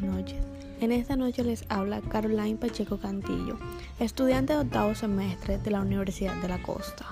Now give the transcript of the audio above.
buenas noches. En esta noche les habla Caroline Pacheco Cantillo, estudiante de octavo semestre de la Universidad de la Costa.